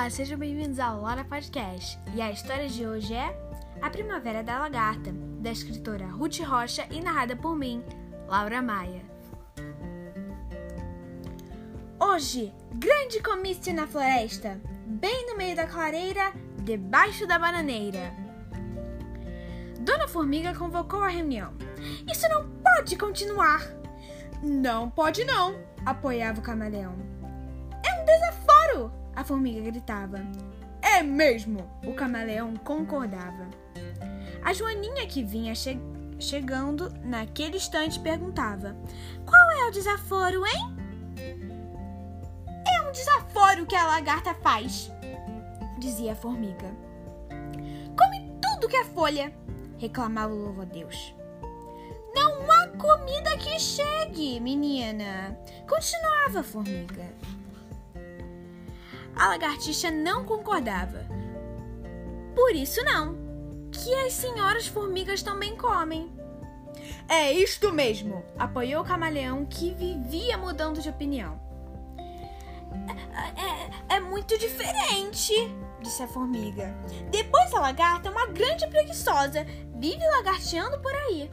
Olá, sejam bem-vindos ao Lora Podcast. E a história de hoje é A Primavera da Lagarta, da escritora Ruth Rocha e narrada por mim, Laura Maia. Hoje, grande comício na floresta, bem no meio da clareira, debaixo da bananeira. Dona Formiga convocou a reunião. Isso não pode continuar! Não pode não, apoiava o camaleão. A formiga gritava. É mesmo! O camaleão concordava. A Joaninha que vinha che chegando naquele instante perguntava: Qual é o desaforo, hein? É um desaforo que a lagarta faz, dizia a formiga. Come tudo que é folha, reclamava o louvo-a-Deus. Não há comida que chegue, menina, continuava a formiga. A lagartixa não concordava. Por isso não, que as senhoras formigas também comem. É isto mesmo, apoiou o camaleão que vivia mudando de opinião. É, é, é muito diferente, disse a formiga. Depois a lagarta é uma grande preguiçosa, vive lagarteando por aí.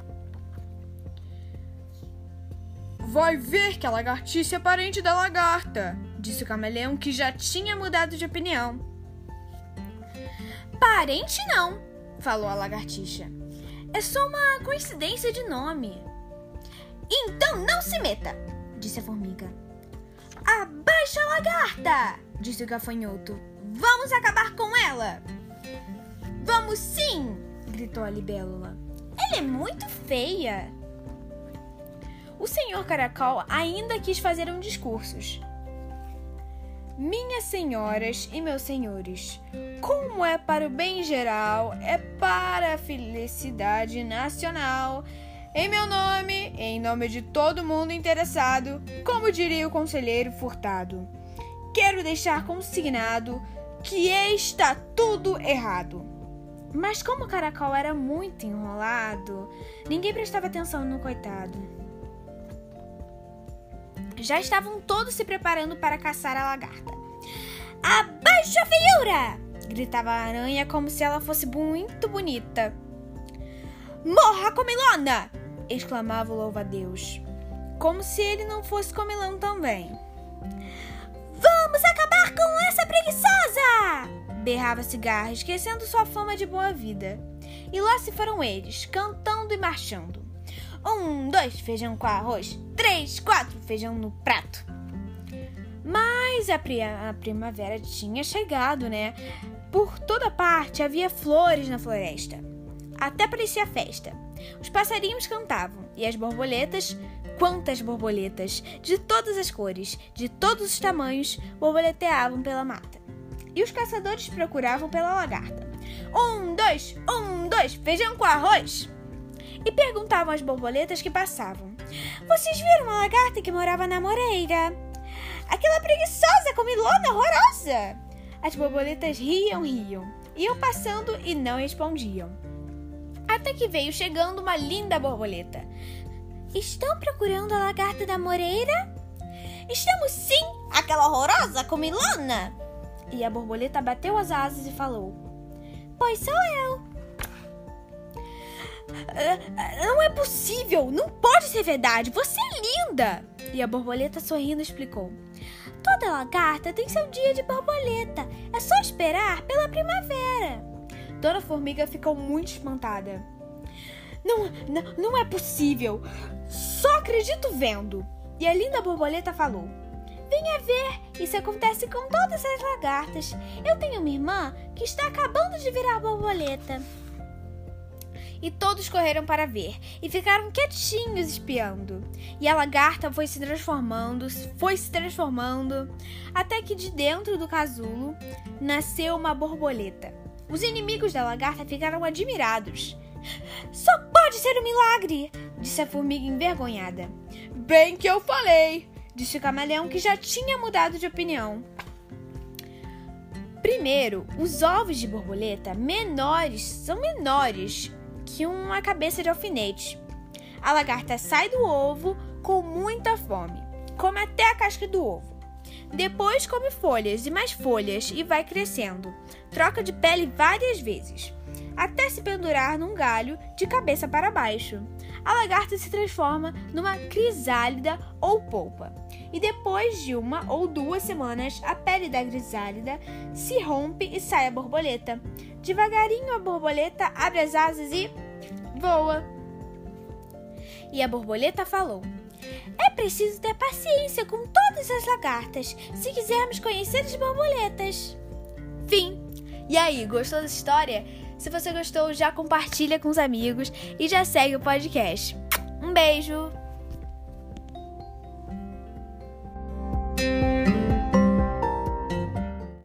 Vai ver que a lagartixa é parente da lagarta, disse o camaleão que já tinha mudado de opinião. Parente não, falou a lagartixa. É só uma coincidência de nome. Então não se meta, disse a formiga. Abaixa a lagarta, disse o gafanhoto. Vamos acabar com ela. Vamos sim, gritou a libélula. Ela é muito feia. O senhor Caracol ainda quis fazer um discurso. Minhas senhoras e meus senhores, como é para o bem geral, é para a felicidade nacional. Em meu nome, em nome de todo mundo interessado, como diria o conselheiro Furtado, quero deixar consignado que está tudo errado. Mas como o caracol era muito enrolado, ninguém prestava atenção no coitado. Já estavam todos se preparando para caçar a lagarta. Abaixa a feiura! gritava a aranha como se ela fosse muito bonita. Morra, comilona! exclamava o louva-a-Deus, como se ele não fosse comilão também. Vamos acabar com essa preguiçosa! berrava Cigarra, esquecendo sua fama de boa vida. E lá se foram eles, cantando e marchando. Um, dois, feijão com arroz. Três, quatro, feijão no prato. Mas a, pri a primavera tinha chegado, né? Por toda parte havia flores na floresta. Até parecia festa. Os passarinhos cantavam e as borboletas, quantas borboletas, de todas as cores, de todos os tamanhos, borboleteavam pela mata. E os caçadores procuravam pela lagarta. Um, dois, um, dois, feijão com arroz e perguntavam às borboletas que passavam: Vocês viram a lagarta que morava na moreira? Aquela preguiçosa comilona horrorosa! As borboletas riam, riam, iam passando e não respondiam. Até que veio chegando uma linda borboleta. Estão procurando a lagarta da moreira? Estamos sim, aquela horrorosa comilona! E a borboleta bateu as asas e falou: Pois sou eu. Ah, não é possível! Não pode ser verdade! Você é linda! E a borboleta sorrindo explicou. Toda lagarta tem seu dia de borboleta. É só esperar pela primavera. Dona Formiga ficou muito espantada. Não, não, não é possível! Só acredito vendo! E a linda borboleta falou. Venha ver, isso acontece com todas as lagartas. Eu tenho uma irmã que está acabando de virar borboleta e todos correram para ver e ficaram quietinhos espiando. E a lagarta foi se transformando, foi se transformando, até que de dentro do casulo nasceu uma borboleta. Os inimigos da lagarta ficaram admirados. Só pode ser um milagre, disse a formiga envergonhada. Bem que eu falei, disse o camaleão que já tinha mudado de opinião. Primeiro, os ovos de borboleta menores são menores que uma cabeça de alfinete. A lagarta sai do ovo com muita fome, come até a casca do ovo. Depois come folhas e mais folhas e vai crescendo. Troca de pele várias vezes, até se pendurar num galho de cabeça para baixo. A lagarta se transforma numa crisálida ou polpa. E depois de uma ou duas semanas, a pele da crisálida se rompe e sai a borboleta. Devagarinho a borboleta abre as asas e voa. E a borboleta falou: É preciso ter paciência com todas as lagartas se quisermos conhecer as borboletas. Fim. E aí, gostou dessa história? Se você gostou, já compartilha com os amigos e já segue o podcast. Um beijo!